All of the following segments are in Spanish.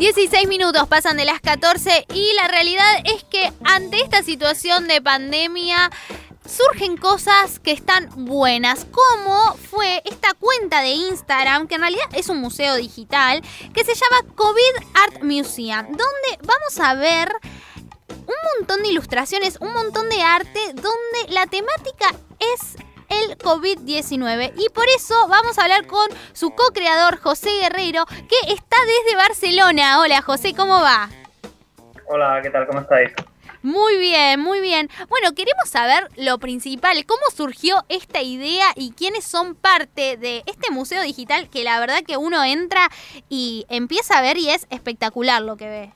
16 minutos pasan de las 14 y la realidad es que ante esta situación de pandemia surgen cosas que están buenas, como fue esta cuenta de Instagram, que en realidad es un museo digital, que se llama COVID Art Museum, donde vamos a ver un montón de ilustraciones, un montón de arte, donde la temática es el COVID-19. Y por eso vamos a hablar con su co-creador José Guerrero, que está desde Barcelona. Hola José, ¿cómo va? Hola, ¿qué tal? ¿Cómo estáis? Muy bien, muy bien. Bueno, queremos saber lo principal, cómo surgió esta idea y quiénes son parte de este museo digital que la verdad que uno entra y empieza a ver y es espectacular lo que ve.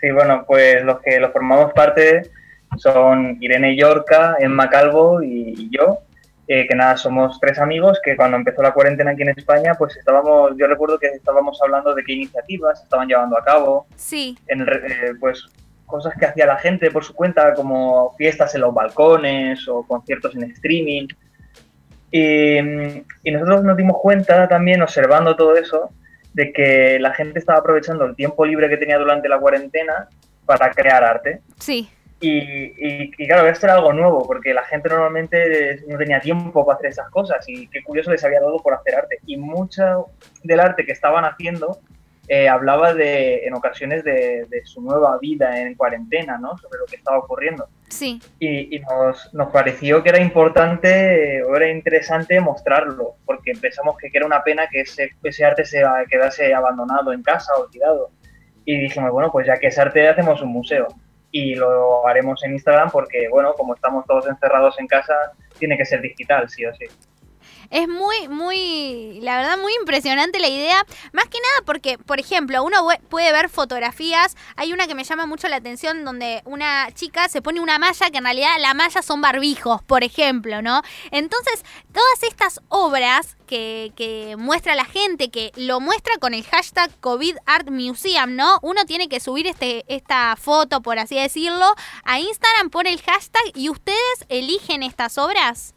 Sí, bueno, pues los que lo formamos parte son Irene Yorca, Emma Calvo y, yo, eh, que nada, somos tres amigos que cuando empezó la cuarentena aquí en España, pues estábamos, yo recuerdo que estábamos hablando de qué iniciativas estaban llevando a cabo. Sí. En, eh, pues cosas que hacía la gente por su cuenta, como fiestas en los balcones o conciertos en streaming. Y, y, nosotros nos dimos cuenta también, observando todo eso, de que la gente estaba aprovechando el tiempo libre que tenía durante la cuarentena para crear arte. Sí. Y, claro, esto era algo nuevo, porque la gente normalmente no tenía tiempo para hacer esas cosas y qué curioso les había dado por hacer arte. Y mucho del arte que estaban haciendo eh, hablaba de, en ocasiones de, su nueva vida en cuarentena, ¿no? Sobre lo que estaba ocurriendo. Sí. Y, nos, nos, pareció que era importante o era interesante mostrarlo, porque pensamos que era una pena que ese, ese arte se quedase abandonado en casa, olvidado. Y dijimos, bueno, pues ya que es arte, hacemos un museo y lo haremos en Instagram porque, bueno, como estamos todos encerrados en casa, tiene que ser digital, sí o sí. Es muy, muy, la verdad, muy impresionante la idea. Más que nada porque, por ejemplo, uno puede ver fotografías. Hay una que me llama mucho la atención donde una chica se pone una malla que en realidad la malla son barbijos, por ejemplo, ¿no? Entonces, todas estas obras que, que, muestra la gente, que lo muestra con el hashtag COVID Art Museum, ¿no? Uno tiene que subir este, esta foto, por así decirlo, a Instagram por el hashtag y ustedes eligen estas obras.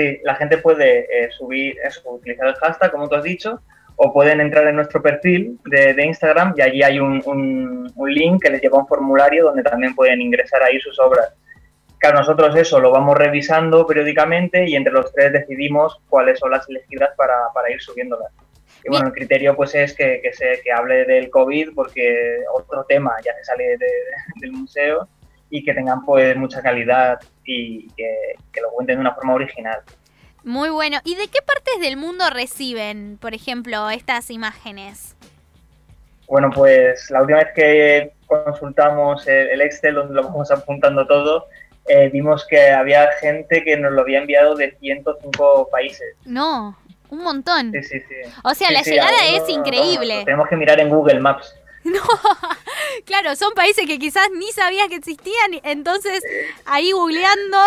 Sí, la gente puede eh, subir, eso, utilizar el hashtag, como tú has dicho, o pueden entrar en nuestro perfil de, Instagram y allí hay un, un, link que les lleva a un formulario donde también pueden ingresar ahí sus obras. Claro, nosotros eso lo vamos revisando periódicamente y entre los tres decidimos cuáles son las elegidas para, para ir subiéndolas. Y bueno, el criterio pues es que, que, se, que hable del COVID porque otro tema ya se sale del museo y que tengan pues mucha calidad y que, lo cuenten de una forma original. Muy bueno. ¿Y de qué partes del mundo reciben, por ejemplo, estas imágenes? Bueno, pues la última vez que consultamos el Excel, donde lo vamos apuntando todo, eh, vimos que había gente que nos lo había enviado de 105 países. No, un montón. Sí, sí, sí. O sea, la llegada es increíble. tenemos que mirar en Google Maps. No, claro, son países que quizás ni sabías que existían, entonces ahí googleando.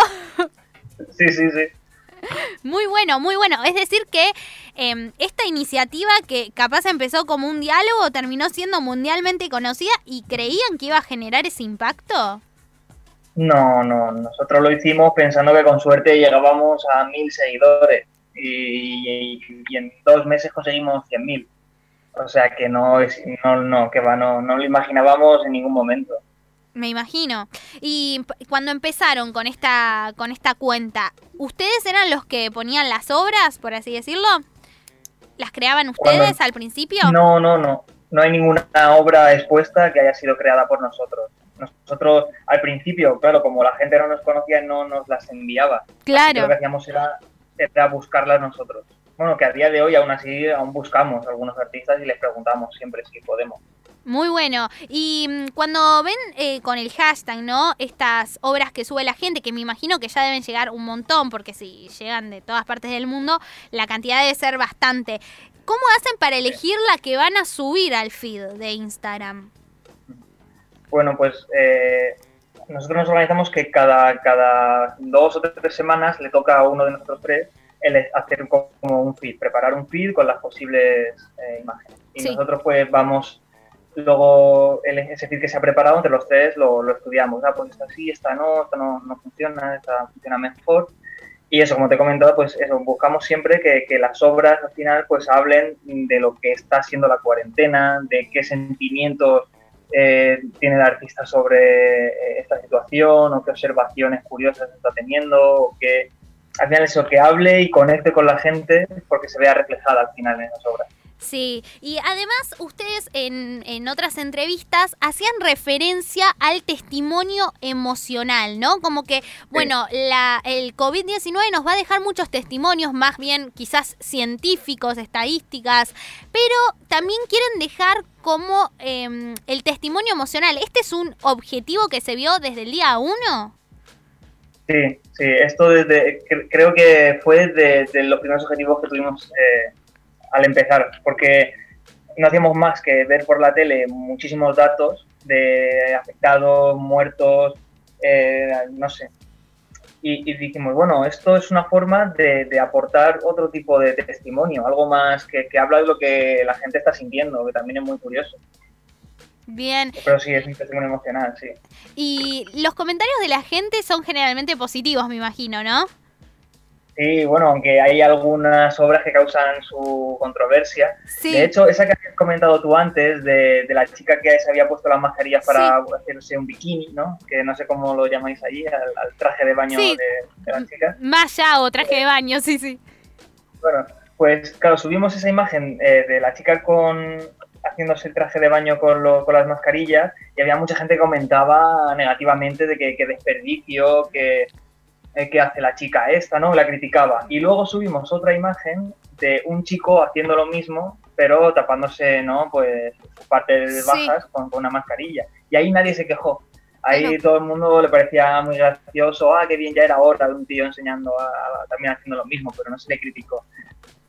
Sí, sí, sí. Muy bueno, muy bueno. Es decir que em, esta iniciativa que capaz empezó como un diálogo terminó siendo mundialmente conocida y creían que iba a generar ese impacto. No, no, nosotros lo hicimos pensando que con suerte llegábamos a mil seguidores y, y en dos meses conseguimos cien mil. O sea que no, es, no, no, que va, no, no lo imaginábamos en ningún momento. Me imagino. Y cuando empezaron con esta, con esta cuenta, ¿ustedes eran los que ponían las obras, por así decirlo? ¿Las creaban ustedes al principio? No, no, no. No hay ninguna obra expuesta que haya sido creada por nosotros. Nosotros al principio, claro, como la gente no nos conocía, no nos las enviaba. Claro. lo que hacíamos era, era buscarlas nosotros bueno, que a día de hoy aún así aún buscamos a algunos artistas y les preguntamos siempre si podemos. Muy bueno. Y mm, cuando ven eh, con el hashtag, ¿no? Estas obras que sube la gente, que me imagino que ya deben llegar un montón, porque si llegan de todas partes del mundo, la cantidad debe ser bastante. ¿Cómo hacen para elegir la que van a subir al feed de Instagram? Bueno, pues eh, nosotros nos organizamos que cada, cada dos o tres semanas le toca a uno de nosotros tres el hacer como un feed, preparar un feed con las posibles eh, imágenes. Y nosotros pues vamos, luego el, ese feed que se ha preparado entre los tres lo, lo estudiamos. Ah, pues esta sí, esta no, esta no, no funciona, esta funciona mejor. Y eso, como te he comentado, pues eso, buscamos siempre que, que, las obras al final pues hablen de lo que está siendo la cuarentena, de qué sentimientos eh, tiene el artista sobre eh, esta situación o qué observaciones curiosas está teniendo o que al final eso, que hable y conecte con la gente porque se vea reflejada al final en esas obras. Sí, y además ustedes en, en, otras entrevistas hacían referencia al testimonio emocional, ¿no? Como que, bueno, la, el COVID-19 nos va a dejar muchos testimonios, más bien quizás científicos, estadísticas, pero también quieren dejar como eh, el testimonio emocional. ¿Este es un objetivo que se vio desde el día uno? Sí, sí, esto desde, creo que fue de, los primeros objetivos que tuvimos eh, al empezar, porque no hacíamos más que ver por la tele muchísimos datos de afectados, muertos, eh, no sé. Y, dijimos, bueno, esto es una forma de, aportar otro tipo de, testimonio, algo más que, habla de lo que la gente está sintiendo, que también es muy curioso. Bien. Pero sí, es un testimonio emocional, sí. Y los comentarios de la gente son generalmente positivos, me imagino, ¿no? Sí, bueno, aunque hay algunas obras que causan su controversia. Sí. De hecho, esa que has comentado tú antes, de, de, la chica que se había puesto las mascarillas para sí. hacerse un bikini, ¿no? Que no sé cómo lo llamáis allí, al, al traje de baño sí. de, de, la chica. Malla o traje de baño, sí, sí. Bueno, pues claro, subimos esa imagen eh, de la chica con haciéndose el traje de baño con, lo, con, las mascarillas y había mucha gente que comentaba negativamente de que, que desperdicio, que eh, que hace la chica esta, ¿no? La criticaba. Y luego subimos otra imagen de un chico haciendo lo mismo, pero tapándose, ¿no? Pues partes bajas sí. con, con, una mascarilla. Y ahí nadie se quejó. Ahí bueno. todo el mundo le parecía muy gracioso, ah, qué bien, ya era hora de un tío enseñando, a, a, también haciendo lo mismo, pero no se le criticó.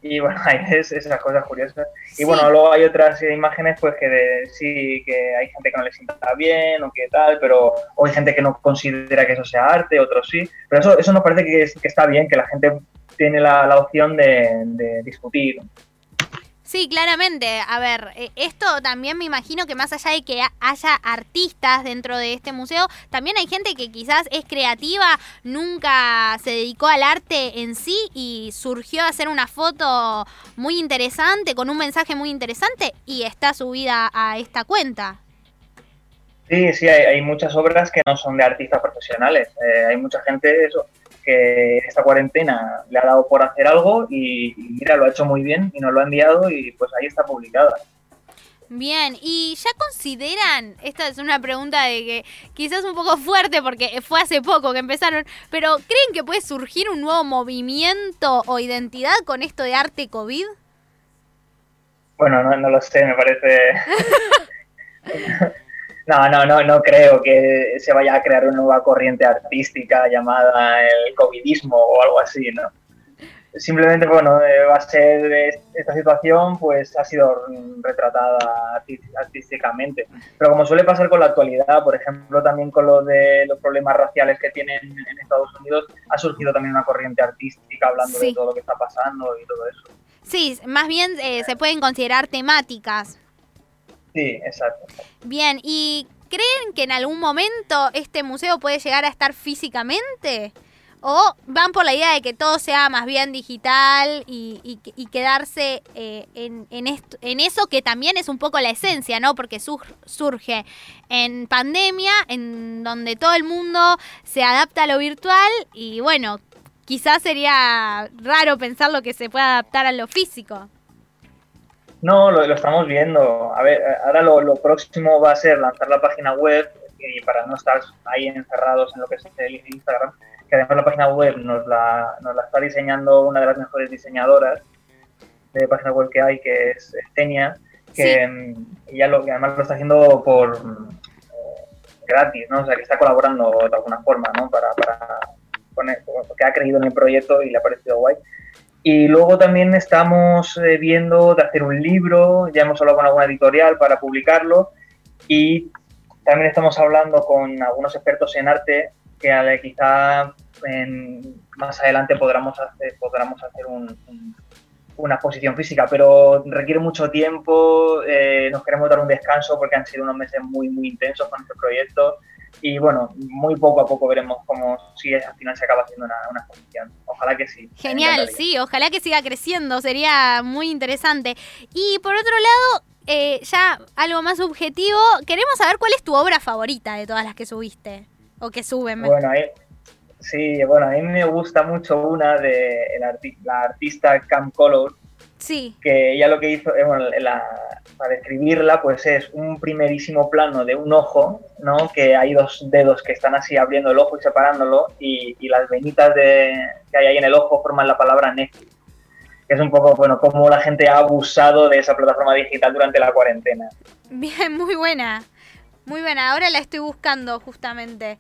Y bueno, hay es, esas cosas curiosas. Sí. Y bueno, luego hay otras imágenes pues que de, sí, que hay gente que no le sienta bien o que tal, pero o hay gente que no considera que eso sea arte, otros sí. Pero eso, eso nos parece que, es, que está bien, que la gente tiene la, la opción de, de discutir. Sí, claramente. A ver, eh, esto también me imagino que más allá de que haya artistas dentro de este museo, también hay gente que quizás es creativa, nunca se dedicó al arte en sí y surgió a hacer una foto muy interesante, con un mensaje muy interesante y está subida a esta cuenta. Sí, sí, hay, hay muchas obras que no son de artistas profesionales. Eh, hay mucha gente, eso, que esta cuarentena le ha dado por hacer algo y, y, mira, lo ha hecho muy bien y nos lo ha enviado y pues ahí está publicada. Bien, y ya consideran, esta es una pregunta de que quizás un poco fuerte porque fue hace poco que empezaron, pero ¿creen que puede surgir un nuevo movimiento o identidad con esto de arte COVID? Bueno, no, no lo sé, me parece... No, no, no, no creo que se vaya a crear una nueva corriente artística llamada el covidismo o algo así, ¿no? Simplemente, bueno, eh, va a ser esta situación, pues ha sido retratada artísticamente. Pero como suele pasar con la actualidad, por ejemplo, también con lo de los problemas raciales que tienen en Estados Unidos, ha surgido también una corriente artística hablando sí. de todo lo que está pasando y todo eso. Sí, más bien eh, se pueden considerar temáticas. Sí, exacto. Bien, ¿y creen que en algún momento este museo puede llegar a estar físicamente? ¿O van por la idea de que todo sea más bien digital y, y, y quedarse eh, en, esto, en, eso que también es un poco la esencia, ¿no? Porque sur, surge en pandemia, en donde todo el mundo se adapta a lo virtual y bueno, quizás sería raro pensar lo que se puede adaptar a lo físico. No, lo, lo, estamos viendo. A ver, ahora lo, lo, próximo va a ser lanzar la página web y para no estar ahí encerrados en lo que es el Instagram, que además la página web nos la, nos la está diseñando una de las mejores diseñadoras de página web que hay, que es Tenia, que sí. ella lo, además lo está haciendo por eh, gratis, ¿no? O sea, que está colaborando de alguna forma, ¿no? Para, para poner, porque ha creído en el proyecto y le ha parecido guay. Y luego también estamos eh, viendo de hacer un libro, ya hemos hablado con alguna editorial para publicarlo y también estamos hablando con algunos expertos en arte que eh, quizá en, más adelante podamos hacer, podamos hacer un, una exposición física, pero requiere mucho tiempo, eh, nos queremos dar un descanso porque han sido unos meses muy, muy intensos con este proyecto y bueno, muy poco a poco veremos cómo si al final se acaba haciendo una, una exposición. Ojalá que sí. Genial, sí, ojalá que siga creciendo, sería muy interesante. Y por otro lado, eh, ya algo más subjetivo, queremos saber cuál es tu obra favorita de todas las que subiste o que suben. Bueno, ahí, sí, bueno, a mí me gusta mucho una de la artista Cam Color, Sí. Que ella lo que hizo, eh, bueno, para describirla, pues es un primerísimo plano de un ojo, ¿no? Que hay dos dedos que están así abriendo el ojo y separándolo, y, las venitas de, que hay ahí en el ojo forman la palabra Netflix. Que es un poco, bueno, cómo la gente ha abusado de esa plataforma digital durante la cuarentena. Bien, muy buena. Muy buena. Ahora la estoy buscando justamente.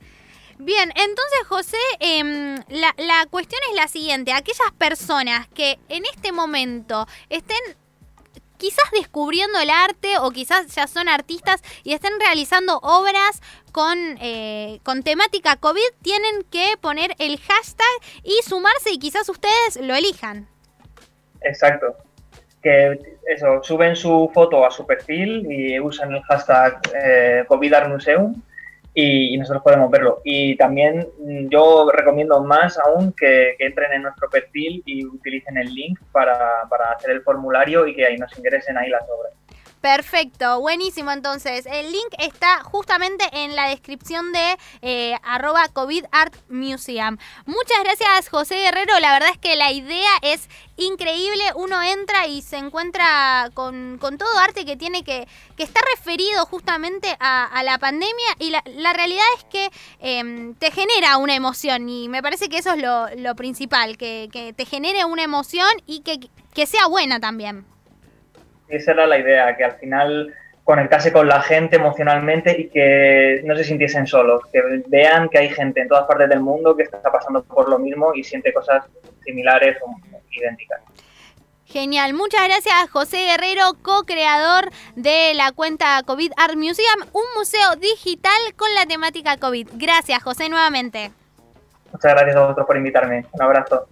Bien, entonces José, em, la, la cuestión es la siguiente, aquellas personas que en este momento estén quizás descubriendo el arte o quizás ya son artistas y estén realizando obras con, eh, con temática COVID, tienen que poner el hashtag y sumarse y quizás ustedes lo elijan. Exacto. Que eso, suben su foto a su perfil y usan el hashtag eh, COVID Art Museum y, nosotros podemos verlo. Y también mm, yo recomiendo más aún que, entren en nuestro perfil y utilicen el link para, para hacer el formulario y que ahí nos ingresen ahí las obras. Perfecto, buenísimo. Entonces. El link está justamente en la descripción de eh, arroba COVID Art Museum. Muchas gracias José Guerrero, la verdad es que la idea es increíble, uno entra y se encuentra con, todo arte que tiene que, que está referido justamente a, la pandemia. Y la, realidad es que em, te genera una emoción. Y me parece que eso es lo, principal, que, que, te genere una emoción y que sea buena también esa era la idea, que al final conectase con la gente emocionalmente y que no se sintiesen solos, que vean que hay gente en todas partes del mundo que está pasando por lo mismo y siente cosas similares o idénticas. Genial, muchas gracias José Guerrero, co-creador de la cuenta COVID Art Museum, un museo digital con la temática COVID. Gracias José nuevamente. Muchas gracias a vosotros por invitarme. Un abrazo.